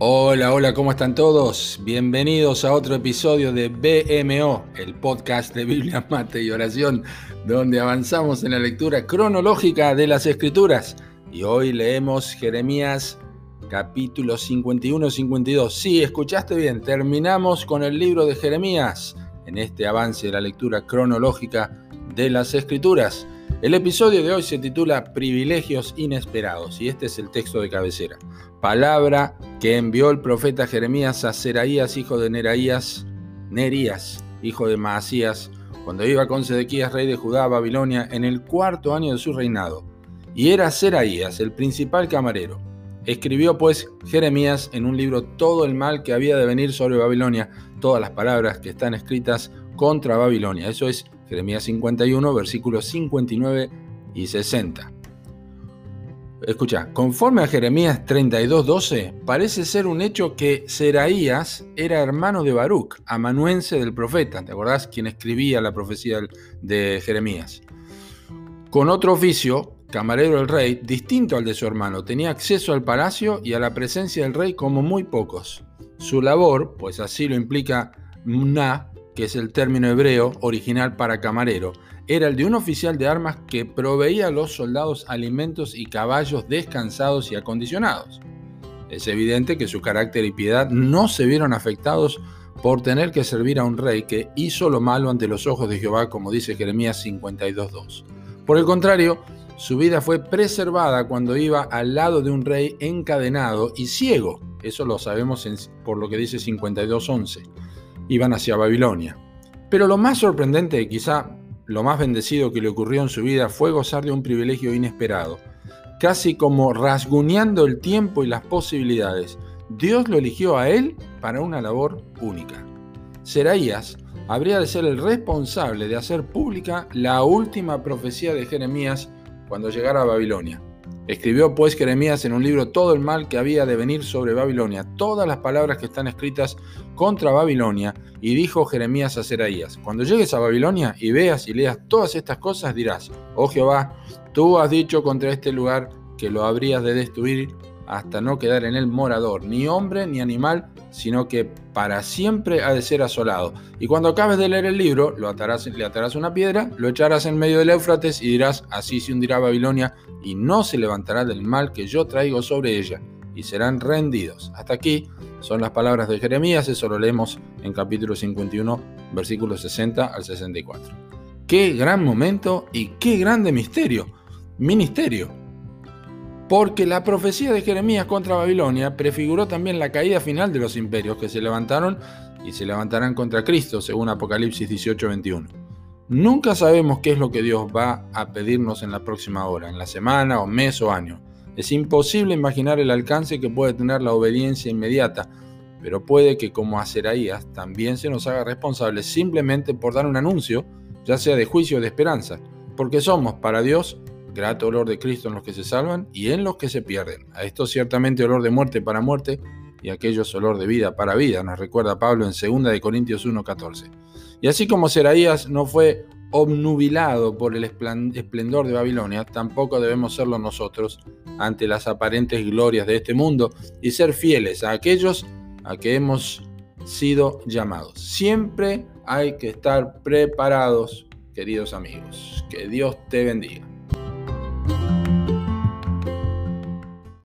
Hola, hola, ¿cómo están todos? Bienvenidos a otro episodio de BMO, el podcast de Biblia, Mate y Oración, donde avanzamos en la lectura cronológica de las Escrituras. Y hoy leemos Jeremías capítulo 51-52. Sí, escuchaste bien, terminamos con el libro de Jeremías en este avance de la lectura cronológica de las Escrituras. El episodio de hoy se titula Privilegios Inesperados y este es el texto de cabecera. Palabra que envió el profeta Jeremías a Seraías, hijo de Neraías, Nerías, hijo de Maasías, cuando iba con Sedequías, rey de Judá, a Babilonia, en el cuarto año de su reinado. Y era Seraías, el principal camarero. Escribió pues Jeremías en un libro todo el mal que había de venir sobre Babilonia, todas las palabras que están escritas contra Babilonia. Eso es Jeremías 51, versículos 59 y 60. Escucha, conforme a Jeremías 32, 12, parece ser un hecho que Seraías era hermano de Baruch, amanuense del profeta, ¿te acordás? Quien escribía la profecía de Jeremías. Con otro oficio, camarero del rey, distinto al de su hermano, tenía acceso al palacio y a la presencia del rey como muy pocos. Su labor, pues así lo implica Mna, que es el término hebreo original para camarero, era el de un oficial de armas que proveía a los soldados alimentos y caballos descansados y acondicionados. Es evidente que su carácter y piedad no se vieron afectados por tener que servir a un rey que hizo lo malo ante los ojos de Jehová, como dice Jeremías 52.2. Por el contrario, su vida fue preservada cuando iba al lado de un rey encadenado y ciego. Eso lo sabemos por lo que dice 52.11 iban hacia Babilonia. Pero lo más sorprendente quizá lo más bendecido que le ocurrió en su vida fue gozar de un privilegio inesperado, casi como rasguñando el tiempo y las posibilidades. Dios lo eligió a él para una labor única. Seraías habría de ser el responsable de hacer pública la última profecía de Jeremías cuando llegara a Babilonia. Escribió pues Jeremías en un libro todo el mal que había de venir sobre Babilonia, todas las palabras que están escritas contra Babilonia, y dijo Jeremías a Seraías, cuando llegues a Babilonia y veas y leas todas estas cosas, dirás, oh Jehová, tú has dicho contra este lugar que lo habrías de destruir hasta no quedar en él morador, ni hombre ni animal, sino que para siempre ha de ser asolado. Y cuando acabes de leer el libro, lo atarás, le atarás una piedra, lo echarás en medio del Éufrates y dirás, así se hundirá Babilonia y no se levantará del mal que yo traigo sobre ella, y serán rendidos. Hasta aquí son las palabras de Jeremías, eso lo leemos en capítulo 51, versículos 60 al 64. Qué gran momento y qué grande misterio, ministerio porque la profecía de Jeremías contra Babilonia prefiguró también la caída final de los imperios que se levantaron y se levantarán contra Cristo, según Apocalipsis 18:21. Nunca sabemos qué es lo que Dios va a pedirnos en la próxima hora, en la semana o mes o año. Es imposible imaginar el alcance que puede tener la obediencia inmediata, pero puede que como a Seraías también se nos haga responsables simplemente por dar un anuncio, ya sea de juicio o de esperanza, porque somos para Dios grato olor de Cristo en los que se salvan y en los que se pierden. A esto ciertamente olor de muerte para muerte y aquellos olor de vida para vida, nos recuerda Pablo en 2 de Corintios 1:14. Y así como Seraías no fue obnubilado por el esplendor de Babilonia, tampoco debemos serlo nosotros ante las aparentes glorias de este mundo y ser fieles a aquellos a que hemos sido llamados. Siempre hay que estar preparados, queridos amigos. Que Dios te bendiga.